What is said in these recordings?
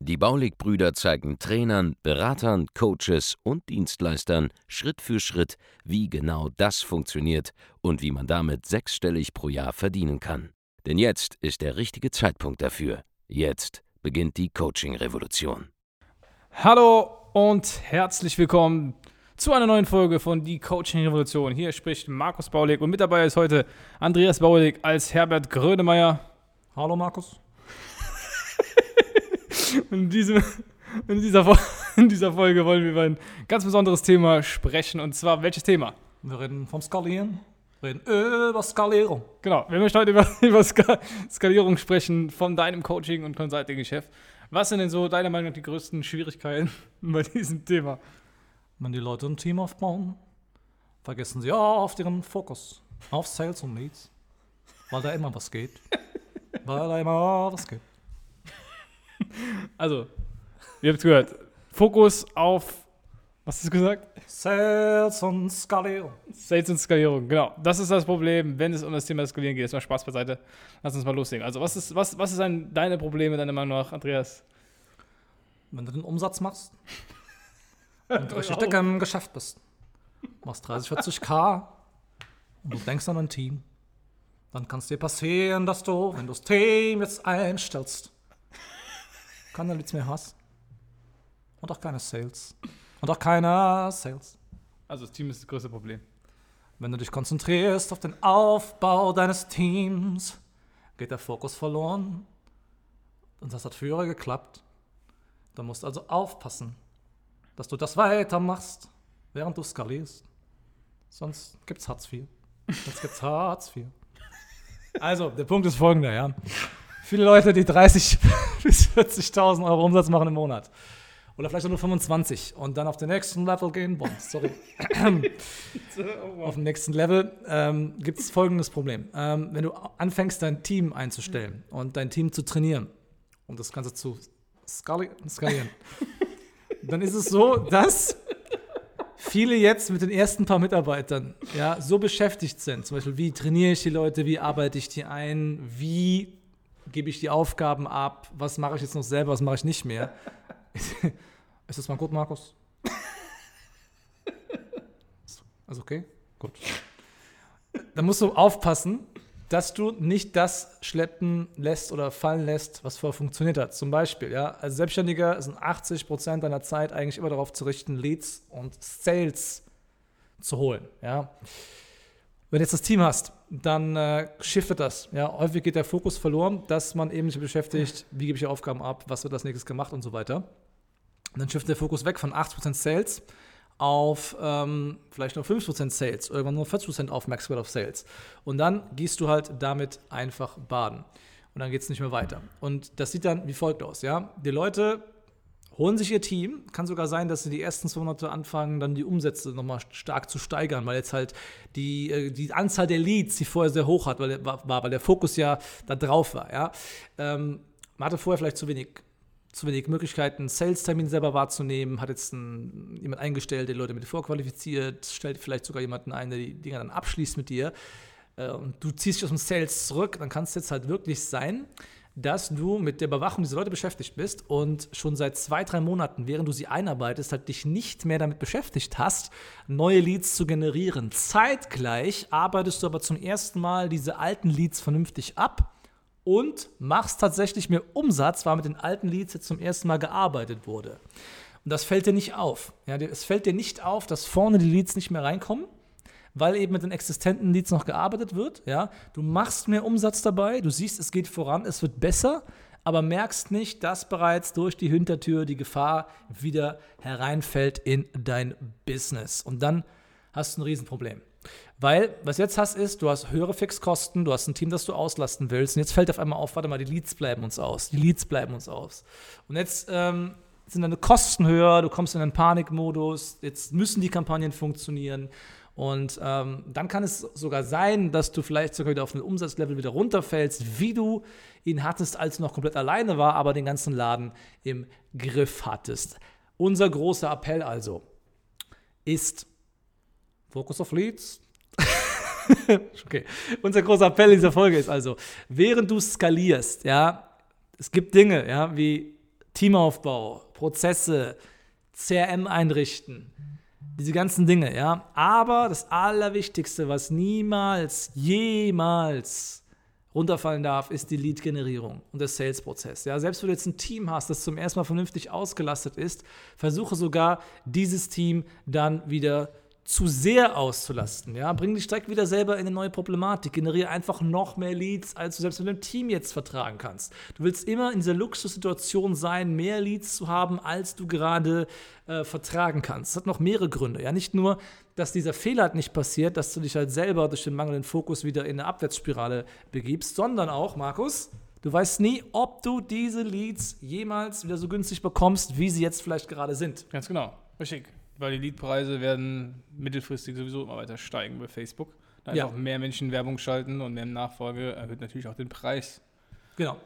Die Baulig-Brüder zeigen Trainern, Beratern, Coaches und Dienstleistern Schritt für Schritt, wie genau das funktioniert und wie man damit sechsstellig pro Jahr verdienen kann. Denn jetzt ist der richtige Zeitpunkt dafür. Jetzt beginnt die Coaching-Revolution. Hallo und herzlich willkommen zu einer neuen Folge von Die Coaching Revolution. Hier spricht Markus Baulig und mit dabei ist heute Andreas Baulig als Herbert Grönemeyer. Hallo Markus. In, diesem, in, dieser, in dieser Folge wollen wir über ein ganz besonderes Thema sprechen und zwar welches Thema? Wir reden vom Skalieren. Wir reden über Skalierung. Genau, wir möchten heute über, über Skalierung sprechen von deinem Coaching- und Consulting-Geschäft. Was sind denn so deiner Meinung nach die größten Schwierigkeiten bei diesem Thema? Wenn die Leute ein Team aufbauen, vergessen sie oft ihren Fokus auf Sales und Leads, weil da immer was geht. weil da immer was geht. Also, ihr habt gehört. Fokus auf, was hast du gesagt? Sales und Skalierung. Sales und Skalierung, genau. Das ist das Problem, wenn es um das Thema Skalieren geht. Jetzt mal Spaß beiseite. Lass uns mal loslegen. Also, was ist, was, was ist ein, deine Probleme, deiner Meinung nach, Andreas? Wenn du den Umsatz machst und richtig dick im Geschäft bist, machst 30, 40k und du denkst an ein Team, dann kann es dir passieren, dass du, wenn du das Team jetzt einstellst, keine Leads mehr hast und auch keine Sales und auch keine Sales. Also, das Team ist das größte Problem. Wenn du dich konzentrierst auf den Aufbau deines Teams, geht der Fokus verloren. Und das hat früher geklappt. Du musst also aufpassen, dass du das weitermachst, während du skalierst. Sonst gibt's Hartz IV. Sonst gibt's Hartz IV. Also, der Punkt ist folgender, ja. Viele Leute, die 30 bis 40.000 Euro Umsatz machen im Monat. Oder vielleicht auch nur 25 und dann auf den nächsten Level gehen. Boah, sorry. auf dem nächsten Level ähm, gibt es folgendes Problem. Ähm, wenn du anfängst, dein Team einzustellen und dein Team zu trainieren, um das Ganze zu skali skalieren, dann ist es so, dass viele jetzt mit den ersten paar Mitarbeitern ja, so beschäftigt sind. Zum Beispiel, wie trainiere ich die Leute, wie arbeite ich die ein, wie gebe ich die Aufgaben ab, was mache ich jetzt noch selber, was mache ich nicht mehr. Ist das mal gut, Markus? Also okay? Gut. Da musst du aufpassen, dass du nicht das schleppen lässt oder fallen lässt, was vorher funktioniert hat. Zum Beispiel, ja, als Selbstständiger sind 80 Prozent deiner Zeit eigentlich immer darauf zu richten, Leads und Sales zu holen, ja. Wenn du jetzt das Team hast, dann äh, shiftet das. Ja, häufig geht der Fokus verloren, dass man eben sich beschäftigt, wie gebe ich die Aufgaben ab, was wird als nächstes gemacht und so weiter. Und dann shiftet der Fokus weg von 80% Sales auf ähm, vielleicht nur 5% Sales, irgendwann nur 40% auf Maxwell of Sales. Und dann gehst du halt damit einfach baden. Und dann geht es nicht mehr weiter. Und das sieht dann wie folgt aus, ja. Die Leute holen sich ihr Team. Kann sogar sein, dass sie die ersten zwei Monate anfangen, dann die Umsätze nochmal stark zu steigern, weil jetzt halt die, äh, die Anzahl der Leads, die vorher sehr hoch hat, weil, war, weil der Fokus ja da drauf war. Ja? Ähm, man hatte vorher vielleicht zu wenig zu wenig Möglichkeiten, Sales-Termin selber wahrzunehmen, hat jetzt ein, jemand eingestellt, der Leute mit vorqualifiziert, stellt vielleicht sogar jemanden ein, der die Dinge dann abschließt mit dir äh, und du ziehst dich aus dem Sales zurück, dann kann es jetzt halt wirklich sein, dass du mit der Überwachung dieser Leute beschäftigt bist und schon seit zwei, drei Monaten, während du sie einarbeitest, halt dich nicht mehr damit beschäftigt hast, neue Leads zu generieren. Zeitgleich arbeitest du aber zum ersten Mal diese alten Leads vernünftig ab und machst tatsächlich mehr Umsatz, weil mit den alten Leads jetzt zum ersten Mal gearbeitet wurde. Und das fällt dir nicht auf. Ja, es fällt dir nicht auf, dass vorne die Leads nicht mehr reinkommen weil eben mit den existenten Leads noch gearbeitet wird. Ja? Du machst mehr Umsatz dabei, du siehst, es geht voran, es wird besser, aber merkst nicht, dass bereits durch die Hintertür die Gefahr wieder hereinfällt in dein Business. Und dann hast du ein Riesenproblem. Weil, was jetzt hast, ist, du hast höhere Fixkosten, du hast ein Team, das du auslasten willst, und jetzt fällt auf einmal auf, warte mal, die Leads bleiben uns aus. Die Leads bleiben uns aus. Und jetzt ähm, sind deine Kosten höher, du kommst in einen Panikmodus, jetzt müssen die Kampagnen funktionieren. Und ähm, dann kann es sogar sein, dass du vielleicht sogar wieder auf ein Umsatzlevel wieder runterfällst, wie du ihn hattest, als du noch komplett alleine war, aber den ganzen Laden im Griff hattest. Unser großer Appell also ist Focus of Leads. okay. Unser großer Appell in dieser Folge ist also, während du skalierst, ja, es gibt Dinge, ja, wie Teamaufbau, Prozesse, CRM einrichten, diese ganzen Dinge, ja. Aber das Allerwichtigste, was niemals, jemals runterfallen darf, ist die Lead-Generierung und der Sales-Prozess. Ja, selbst wenn du jetzt ein Team hast, das zum ersten Mal vernünftig ausgelastet ist, versuche sogar dieses Team dann wieder zu sehr auszulasten. Ja? Bring dich direkt wieder selber in eine neue Problematik. Generiere einfach noch mehr Leads, als du selbst mit dem Team jetzt vertragen kannst. Du willst immer in dieser Luxussituation sein, mehr Leads zu haben, als du gerade äh, vertragen kannst. Das hat noch mehrere Gründe. Ja? Nicht nur, dass dieser Fehler halt nicht passiert, dass du dich halt selber durch den mangelnden Fokus wieder in eine Abwärtsspirale begibst, sondern auch, Markus, Du weißt nie, ob du diese Leads jemals wieder so günstig bekommst, wie sie jetzt vielleicht gerade sind. Ganz genau. Richtig weil die Leadpreise werden mittelfristig sowieso immer weiter steigen bei Facebook. Da ja. einfach mehr Menschen Werbung schalten und mehr Nachfolge erhöht natürlich auch den Preis. Genau.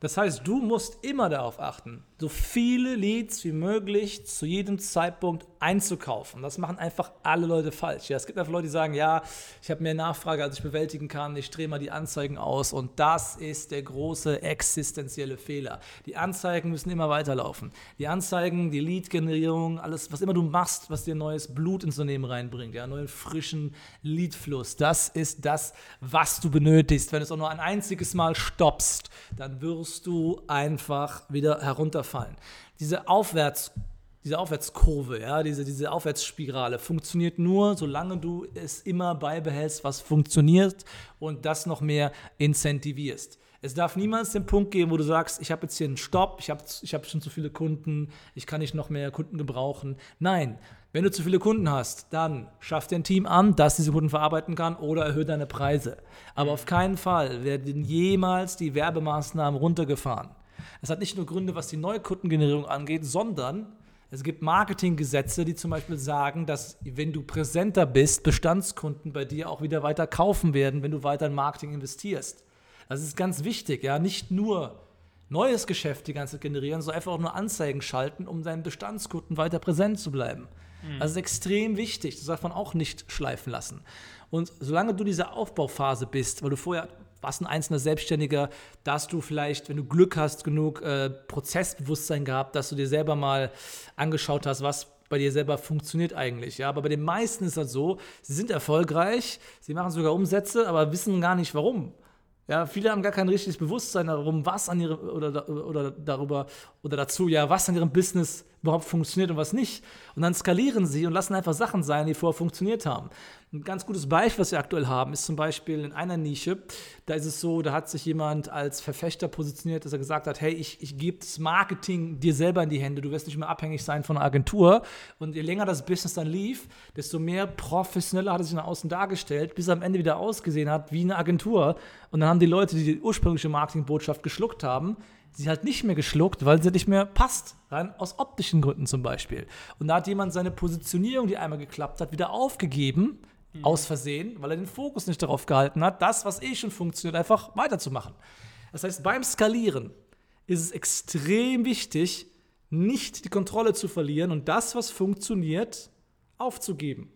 Das heißt, du musst immer darauf achten, so viele Leads wie möglich zu jedem Zeitpunkt einzukaufen. Das machen einfach alle Leute falsch. Ja, es gibt einfach Leute, die sagen, ja, ich habe mehr Nachfrage, als ich bewältigen kann, ich drehe mal die Anzeigen aus und das ist der große existenzielle Fehler. Die Anzeigen müssen immer weiterlaufen. Die Anzeigen, die Lead-Generierung, alles, was immer du machst, was dir neues Blut ins Unternehmen reinbringt, ja, neuen frischen Leadfluss, das ist das, was du benötigst. Wenn du es auch nur ein einziges Mal stoppst, dann wirst du einfach wieder herunterfallen. Diese Aufwärts diese Aufwärtskurve, ja, diese, diese Aufwärtsspirale funktioniert nur, solange du es immer beibehältst, was funktioniert und das noch mehr incentivierst. Es darf niemals den Punkt geben, wo du sagst, ich habe jetzt hier einen Stopp, ich habe ich hab schon zu viele Kunden, ich kann nicht noch mehr Kunden gebrauchen. Nein, wenn du zu viele Kunden hast, dann schaff dir ein Team an, das diese Kunden verarbeiten kann oder erhöhe deine Preise. Aber auf keinen Fall werden jemals die Werbemaßnahmen runtergefahren. Das hat nicht nur Gründe, was die Neukundengenerierung angeht, sondern es gibt Marketinggesetze, die zum Beispiel sagen, dass wenn du präsenter bist, Bestandskunden bei dir auch wieder weiter kaufen werden, wenn du weiter in Marketing investierst. Das ist ganz wichtig, ja, nicht nur neues Geschäft die ganze Zeit generieren, sondern einfach auch nur Anzeigen schalten, um deinen Bestandskunden weiter präsent zu bleiben. Mhm. Das ist extrem wichtig, das darf man auch nicht schleifen lassen. Und solange du diese Aufbauphase bist, weil du vorher was ein einzelner Selbstständiger, dass du vielleicht, wenn du Glück hast, genug äh, Prozessbewusstsein gehabt, dass du dir selber mal angeschaut hast, was bei dir selber funktioniert eigentlich. Ja, aber bei den meisten ist das so, sie sind erfolgreich, sie machen sogar Umsätze, aber wissen gar nicht warum. Ja, viele haben gar kein richtiges Bewusstsein darum, was an ihrem oder, oder darüber oder dazu, ja, was an ihrem Business überhaupt funktioniert und was nicht. Und dann skalieren sie und lassen einfach Sachen sein, die vorher funktioniert haben. Ein ganz gutes Beispiel, was wir aktuell haben, ist zum Beispiel in einer Nische, da ist es so, da hat sich jemand als Verfechter positioniert, dass er gesagt hat, hey, ich, ich gebe das Marketing dir selber in die Hände, du wirst nicht mehr abhängig sein von einer Agentur. Und je länger das Business dann lief, desto mehr professioneller hat er sich nach außen dargestellt, bis er am Ende wieder ausgesehen hat wie eine Agentur. Und dann haben die Leute, die die ursprüngliche Marketingbotschaft geschluckt haben, sie halt nicht mehr geschluckt, weil sie nicht mehr passt. Rein aus optischen Gründen zum Beispiel. Und da hat jemand seine Positionierung, die einmal geklappt hat, wieder aufgegeben, mhm. aus Versehen, weil er den Fokus nicht darauf gehalten hat, das, was eh schon funktioniert, einfach weiterzumachen. Das heißt, beim Skalieren ist es extrem wichtig, nicht die Kontrolle zu verlieren und das, was funktioniert, aufzugeben.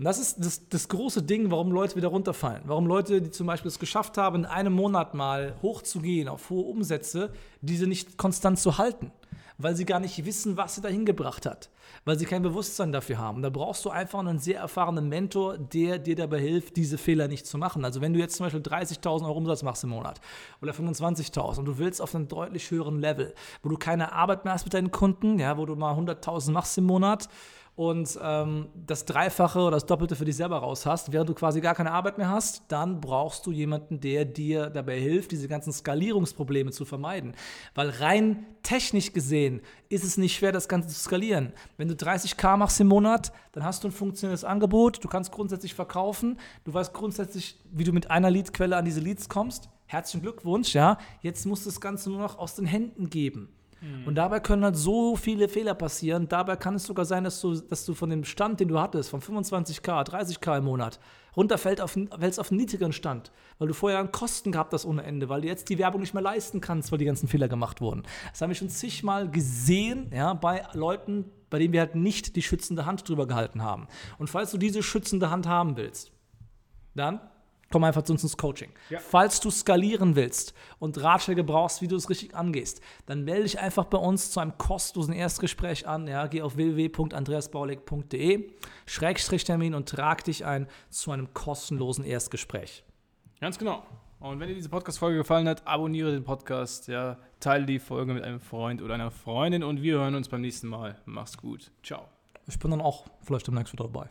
Und das ist das, das, große Ding, warum Leute wieder runterfallen. Warum Leute, die zum Beispiel es geschafft haben, in einem Monat mal hochzugehen auf hohe Umsätze, diese nicht konstant zu halten. Weil sie gar nicht wissen, was sie dahin gebracht hat. Weil sie kein Bewusstsein dafür haben. Da brauchst du einfach einen sehr erfahrenen Mentor, der dir dabei hilft, diese Fehler nicht zu machen. Also wenn du jetzt zum Beispiel 30.000 Euro Umsatz machst im Monat oder 25.000 und du willst auf einem deutlich höheren Level, wo du keine Arbeit mehr hast mit deinen Kunden, ja, wo du mal 100.000 machst im Monat, und ähm, das Dreifache oder das Doppelte für dich selber raus hast, während du quasi gar keine Arbeit mehr hast, dann brauchst du jemanden, der dir dabei hilft, diese ganzen Skalierungsprobleme zu vermeiden. Weil rein technisch gesehen ist es nicht schwer, das Ganze zu skalieren. Wenn du 30k machst im Monat, dann hast du ein funktionierendes Angebot, du kannst grundsätzlich verkaufen, du weißt grundsätzlich, wie du mit einer Leadquelle an diese Leads kommst. Herzlichen Glückwunsch, ja. Jetzt musst du das Ganze nur noch aus den Händen geben. Mhm. Und dabei können halt so viele Fehler passieren. Dabei kann es sogar sein, dass du, dass du von dem Stand, den du hattest, von 25k, 30k im Monat, runterfällt auf, fällst auf einen niedrigeren Stand, weil du vorher Kosten gehabt hast ohne Ende, weil du jetzt die Werbung nicht mehr leisten kannst, weil die ganzen Fehler gemacht wurden. Das haben wir schon zigmal gesehen, ja, bei Leuten, bei denen wir halt nicht die schützende Hand drüber gehalten haben. Und falls du diese schützende Hand haben willst, dann komm einfach zu uns ins Coaching. Ja. Falls du skalieren willst und Ratschläge brauchst, wie du es richtig angehst, dann melde dich einfach bei uns zu einem kostenlosen Erstgespräch an. Ja, geh auf www.andreasbaulig.de, Schrägstrich Termin und trag dich ein zu einem kostenlosen Erstgespräch. Ganz genau. Und wenn dir diese Podcast-Folge gefallen hat, abonniere den Podcast, ja, teile die Folge mit einem Freund oder einer Freundin und wir hören uns beim nächsten Mal. Mach's gut. Ciao. Ich bin dann auch vielleicht demnächst wieder dabei.